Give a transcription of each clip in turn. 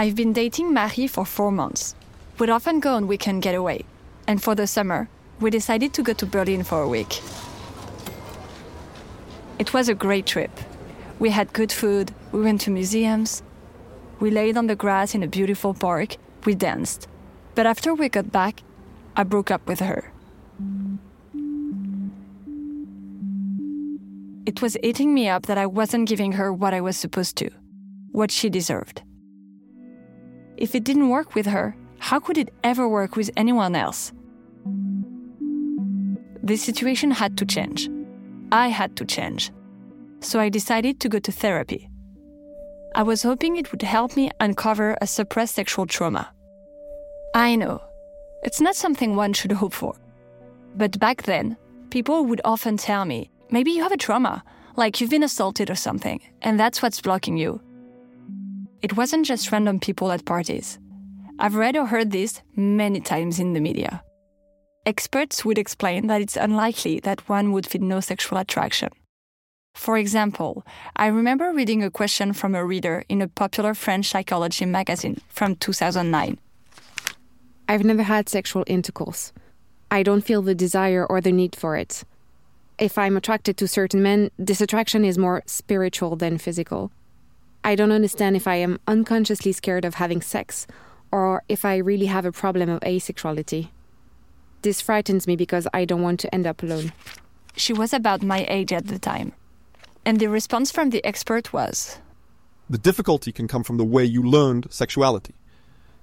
I've been dating Marie for four months. We'd often go on weekend getaway, and for the summer, we decided to go to Berlin for a week. It was a great trip. We had good food, we went to museums, we laid on the grass in a beautiful park, we danced. But after we got back, I broke up with her. It was eating me up that I wasn't giving her what I was supposed to, what she deserved. If it didn't work with her, how could it ever work with anyone else? The situation had to change. I had to change. So I decided to go to therapy. I was hoping it would help me uncover a suppressed sexual trauma. I know, it's not something one should hope for. But back then, people would often tell me, maybe you have a trauma, like you've been assaulted or something, and that's what's blocking you. It wasn't just random people at parties. I've read or heard this many times in the media. Experts would explain that it's unlikely that one would feel no sexual attraction. For example, I remember reading a question from a reader in a popular French psychology magazine from 2009. I've never had sexual intercourse. I don't feel the desire or the need for it. If I'm attracted to certain men, this attraction is more spiritual than physical. I don't understand if I am unconsciously scared of having sex or if I really have a problem of asexuality. This frightens me because I don't want to end up alone. She was about my age at the time. And the response from the expert was The difficulty can come from the way you learned sexuality.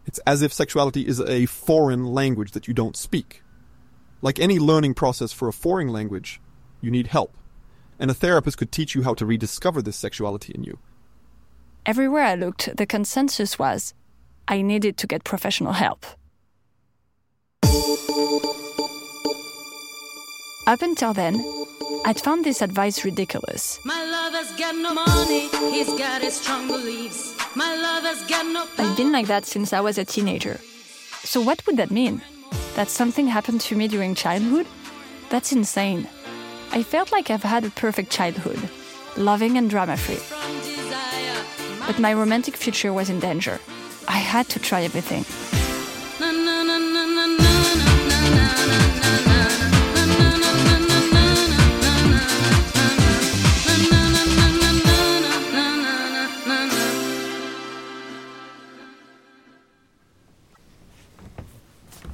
It's as if sexuality is a foreign language that you don't speak. Like any learning process for a foreign language, you need help. And a therapist could teach you how to rediscover this sexuality in you. Everywhere I looked, the consensus was I needed to get professional help. Up until then, I'd found this advice ridiculous. My lover's got no money, he's got his strong beliefs. My lover's got no I've been like that since I was a teenager. So, what would that mean? That something happened to me during childhood? That's insane. I felt like I've had a perfect childhood, loving and drama free. But my romantic future was in danger. I had to try everything.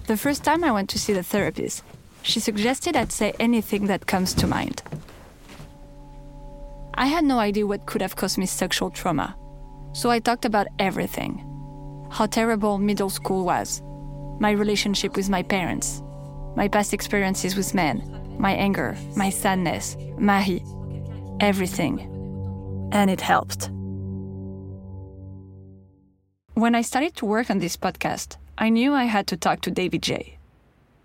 The first time I went to see the therapist, she suggested I'd say anything that comes to mind. I had no idea what could have caused me sexual trauma, so I talked about everything how terrible middle school was, my relationship with my parents, my past experiences with men, my anger, my sadness, Marie, everything. And it helped. When I started to work on this podcast, I knew I had to talk to David Jay.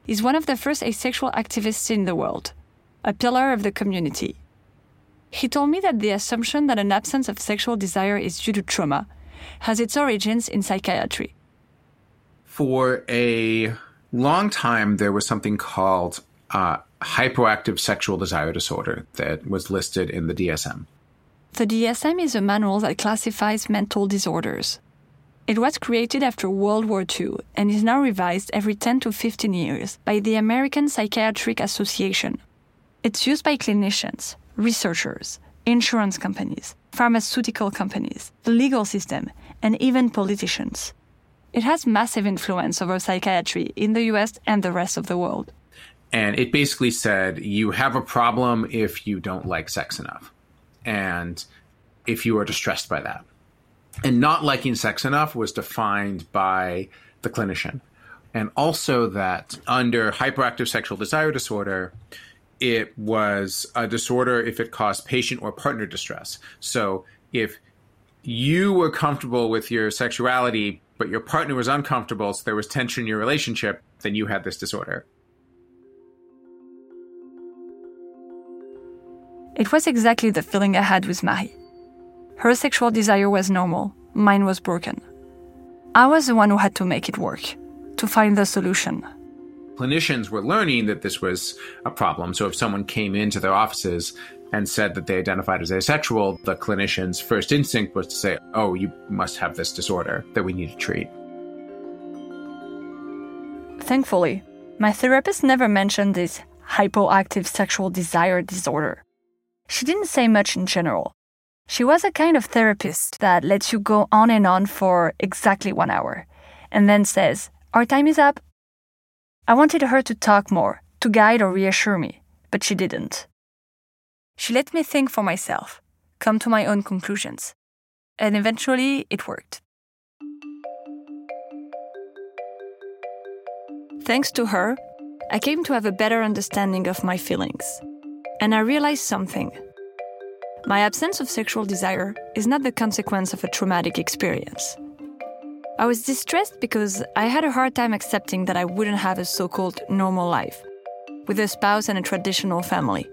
He's one of the first asexual activists in the world, a pillar of the community. He told me that the assumption that an absence of sexual desire is due to trauma has its origins in psychiatry. For a long time, there was something called uh, hypoactive sexual desire disorder that was listed in the DSM. The DSM is a manual that classifies mental disorders. It was created after World War II and is now revised every 10 to 15 years by the American Psychiatric Association. It's used by clinicians, researchers, insurance companies, pharmaceutical companies, the legal system, and even politicians. It has massive influence over psychiatry in the US and the rest of the world. And it basically said you have a problem if you don't like sex enough and if you are distressed by that. And not liking sex enough was defined by the clinician. And also that under hypoactive sexual desire disorder, it was a disorder if it caused patient or partner distress. So if you were comfortable with your sexuality, but your partner was uncomfortable, so there was tension in your relationship, then you had this disorder. It was exactly the feeling I had with Marie. Her sexual desire was normal, mine was broken. I was the one who had to make it work, to find the solution. Clinicians were learning that this was a problem. So if someone came into their offices and said that they identified as asexual, the clinician's first instinct was to say, oh, you must have this disorder that we need to treat. Thankfully, my therapist never mentioned this hypoactive sexual desire disorder. She didn't say much in general. She was a kind of therapist that lets you go on and on for exactly one hour and then says, Our time is up. I wanted her to talk more, to guide or reassure me, but she didn't. She let me think for myself, come to my own conclusions. And eventually, it worked. Thanks to her, I came to have a better understanding of my feelings. And I realized something. My absence of sexual desire is not the consequence of a traumatic experience. I was distressed because I had a hard time accepting that I wouldn't have a so called normal life, with a spouse and a traditional family.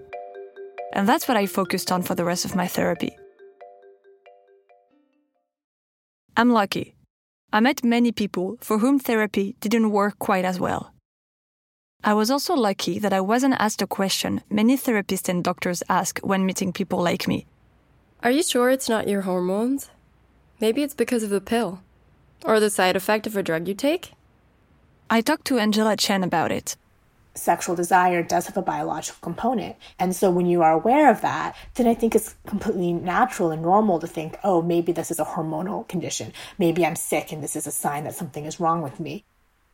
And that's what I focused on for the rest of my therapy. I'm lucky. I met many people for whom therapy didn't work quite as well. I was also lucky that I wasn't asked a question many therapists and doctors ask when meeting people like me. Are you sure it's not your hormones? Maybe it's because of the pill. Or the side effect of a drug you take? I talked to Angela Chen about it sexual desire does have a biological component. And so when you are aware of that, then I think it's completely natural and normal to think, oh, maybe this is a hormonal condition. Maybe I'm sick and this is a sign that something is wrong with me.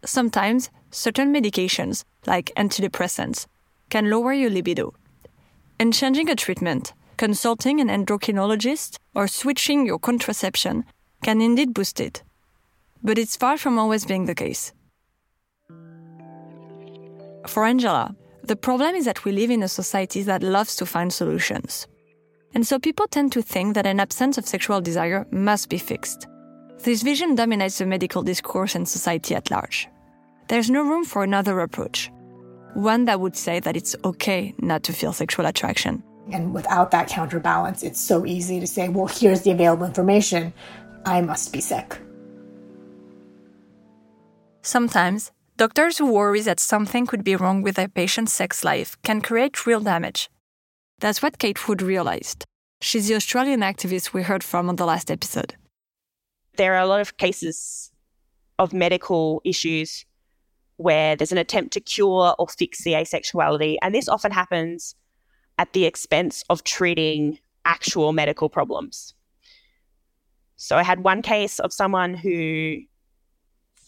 Sometimes certain medications, like antidepressants, can lower your libido. And changing a treatment, consulting an endocrinologist, or switching your contraception can indeed boost it. But it's far from always being the case. For Angela, the problem is that we live in a society that loves to find solutions. And so people tend to think that an absence of sexual desire must be fixed. This vision dominates the medical discourse and society at large. There's no room for another approach, one that would say that it's okay not to feel sexual attraction. And without that counterbalance, it's so easy to say, well, here's the available information. I must be sick. Sometimes Doctors who worry that something could be wrong with their patient's sex life can create real damage. That's what Kate Wood realized. She's the Australian activist we heard from on the last episode. There are a lot of cases of medical issues where there's an attempt to cure or fix the asexuality, and this often happens at the expense of treating actual medical problems. So I had one case of someone who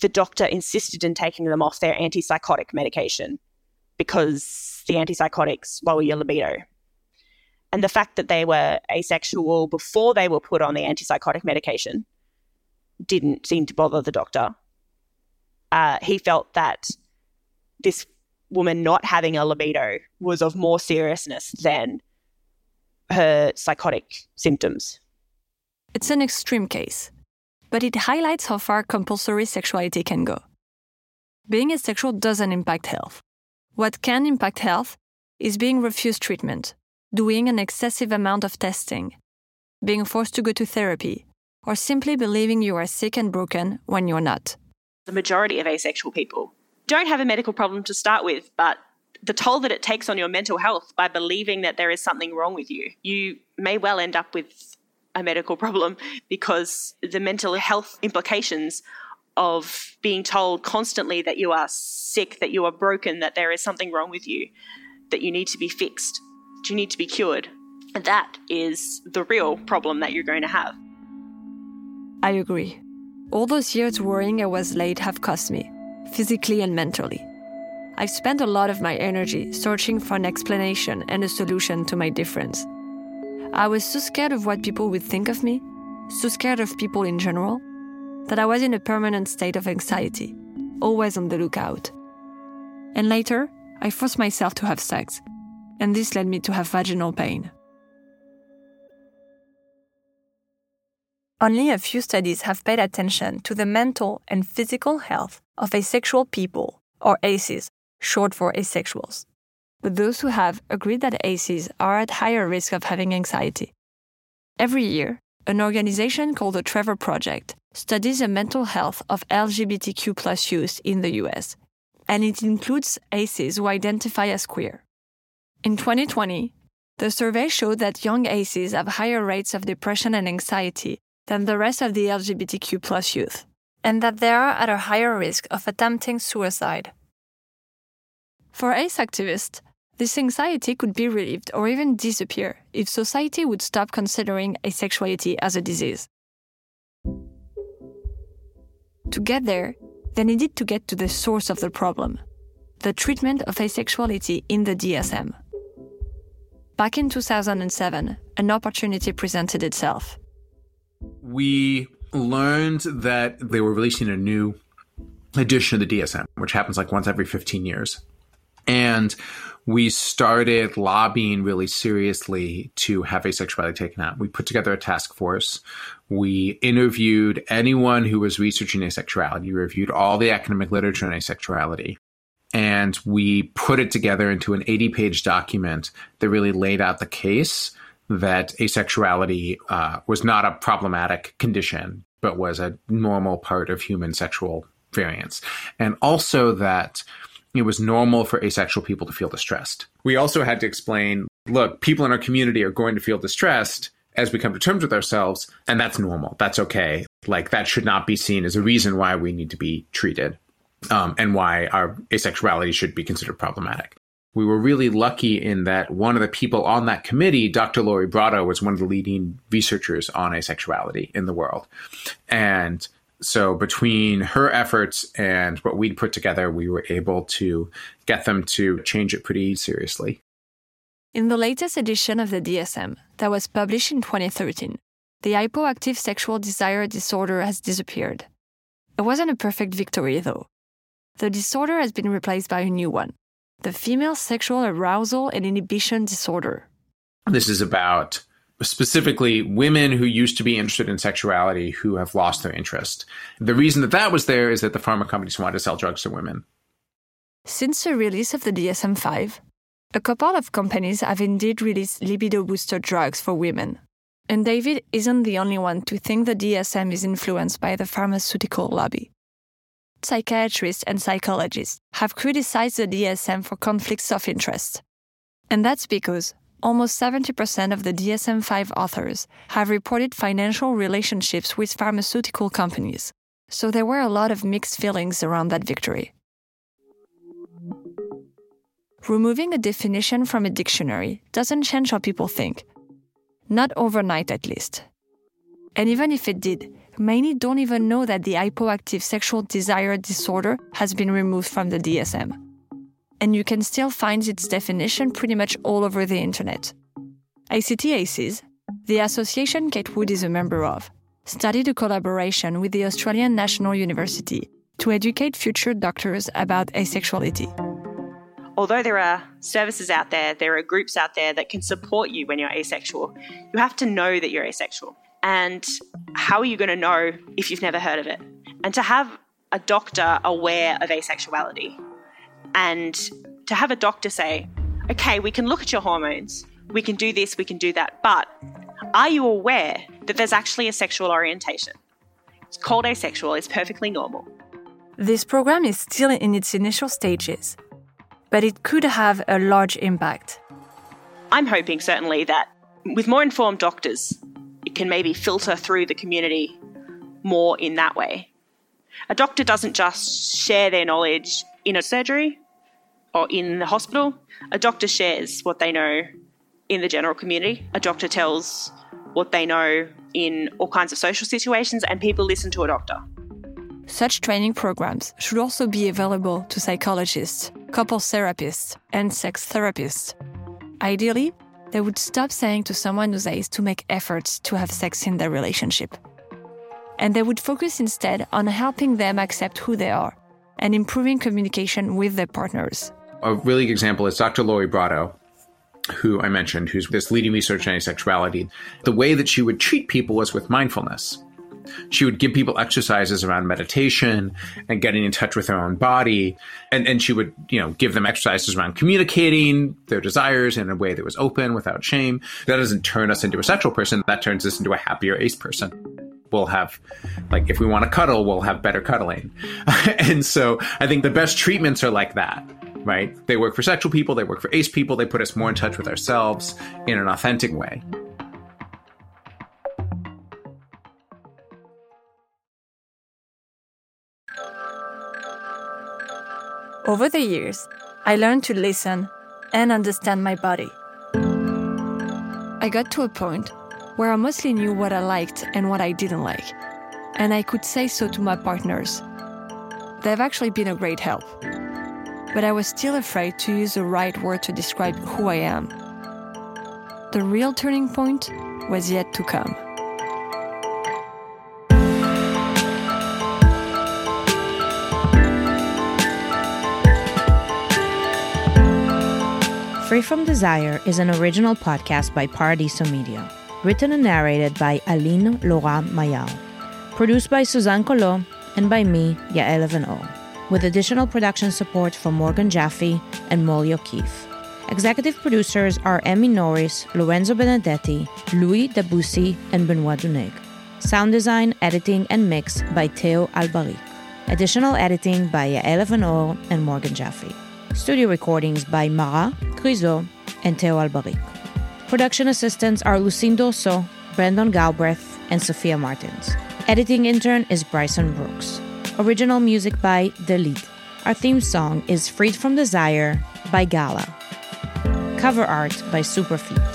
the doctor insisted in taking them off their antipsychotic medication because the antipsychotics lower your libido. And the fact that they were asexual before they were put on the antipsychotic medication didn't seem to bother the doctor. Uh, he felt that this woman not having a libido was of more seriousness than her psychotic symptoms. It's an extreme case but it highlights how far compulsory sexuality can go. Being asexual doesn't impact health. What can impact health is being refused treatment, doing an excessive amount of testing, being forced to go to therapy, or simply believing you are sick and broken when you're not. The majority of asexual people don't have a medical problem to start with, but the toll that it takes on your mental health by believing that there is something wrong with you, you may well end up with a medical problem because the mental health implications of being told constantly that you are sick, that you are broken, that there is something wrong with you, that you need to be fixed, that you need to be cured. That is the real problem that you're going to have. I agree. All those years worrying I was late have cost me, physically and mentally. I've spent a lot of my energy searching for an explanation and a solution to my difference. I was so scared of what people would think of me, so scared of people in general, that I was in a permanent state of anxiety, always on the lookout. And later, I forced myself to have sex, and this led me to have vaginal pain. Only a few studies have paid attention to the mental and physical health of asexual people, or ACEs, short for asexuals but those who have agreed that ACEs are at higher risk of having anxiety. Every year, an organization called the Trevor Project studies the mental health of LGBTQ youth in the US, and it includes ACEs who identify as queer. In 2020, The survey showed that young aces have higher rates of depression and anxiety than the rest of the LGBTQ youth, and that they are at a higher risk of attempting suicide. For ace activists, this anxiety could be relieved or even disappear if society would stop considering asexuality as a disease. To get there, they needed to get to the source of the problem the treatment of asexuality in the DSM. Back in 2007, an opportunity presented itself. We learned that they were releasing a new edition of the DSM, which happens like once every 15 years. And we started lobbying really seriously to have asexuality taken out. We put together a task force. We interviewed anyone who was researching asexuality, we reviewed all the academic literature on asexuality. And we put it together into an 80 page document that really laid out the case that asexuality uh, was not a problematic condition, but was a normal part of human sexual variance. And also that it was normal for asexual people to feel distressed. We also had to explain look, people in our community are going to feel distressed as we come to terms with ourselves, and that's normal. That's okay. Like, that should not be seen as a reason why we need to be treated um, and why our asexuality should be considered problematic. We were really lucky in that one of the people on that committee, Dr. Lori Brotto, was one of the leading researchers on asexuality in the world. And so between her efforts and what we'd put together, we were able to get them to change it pretty seriously. In the latest edition of the DSM, that was published in 2013, the hypoactive sexual desire disorder has disappeared. It wasn't a perfect victory, though. The disorder has been replaced by a new one the female sexual arousal and inhibition disorder. This is about specifically women who used to be interested in sexuality who have lost their interest. The reason that that was there is that the pharma companies wanted to sell drugs to women. Since the release of the DSM 5, a couple of companies have indeed released libido booster drugs for women. And David isn't the only one to think the DSM is influenced by the pharmaceutical lobby. Psychiatrists and psychologists have criticized the DSM for conflicts of interest. And that's because almost 70% of the DSM 5 authors have reported financial relationships with pharmaceutical companies. So there were a lot of mixed feelings around that victory. Removing a definition from a dictionary doesn't change how people think. Not overnight, at least. And even if it did, many don't even know that the hypoactive sexual desire disorder has been removed from the DSM and you can still find its definition pretty much all over the internet. ACT ACES, the association Kate Wood is a member of, studied a collaboration with the Australian National University to educate future doctors about asexuality. Although there are services out there, there are groups out there that can support you when you're asexual, you have to know that you're asexual. And how are you going to know if you've never heard of it? And to have a doctor aware of asexuality and to have a doctor say, okay, we can look at your hormones, we can do this, we can do that, but are you aware that there's actually a sexual orientation? It's called asexual, it's perfectly normal. This program is still in its initial stages, but it could have a large impact. I'm hoping certainly that with more informed doctors, it can maybe filter through the community more in that way. A doctor doesn't just share their knowledge in a surgery, or in the hospital, a doctor shares what they know in the general community. A doctor tells what they know in all kinds of social situations, and people listen to a doctor. Such training programs should also be available to psychologists, couples therapists, and sex therapists. Ideally, they would stop saying to someone who's ace to make efforts to have sex in their relationship. And they would focus instead on helping them accept who they are and improving communication with their partners a really good example is Dr. Lori Brotto, who I mentioned, who's this leading researcher in asexuality. The way that she would treat people was with mindfulness. She would give people exercises around meditation and getting in touch with their own body. And, and she would, you know, give them exercises around communicating their desires in a way that was open without shame. That doesn't turn us into a sexual person. That turns us into a happier ace person we'll have like if we want to cuddle we'll have better cuddling and so i think the best treatments are like that right? They work for sexual people, they work for ace people, they put us more in touch with ourselves in an authentic way. Over the years, I learned to listen and understand my body. I got to a point where I mostly knew what I liked and what I didn't like, and I could say so to my partners. They've actually been a great help. But I was still afraid to use the right word to describe who I am. The real turning point was yet to come. Free from Desire is an original podcast by Paradiso Media, written and narrated by Aline Laurent Mayard, produced by Suzanne Collot and by me, Yael Evan-O, with additional production support from Morgan Jaffe and Molly O'Keefe. Executive producers are Emmy Norris, Lorenzo Benedetti, Louis Debussy, and Benoit Duneg. Sound design, editing, and mix by Theo Albaric. Additional editing by Yael Evan-O and Morgan Jaffe. Studio recordings by Mara, Criso, and Theo Albaric. Production assistants are Lucine Dorso, Brandon Galbraith, and Sophia Martins. Editing intern is Bryson Brooks. Original music by The Lead. Our theme song is Freed from Desire by Gala. Cover art by Superfeet.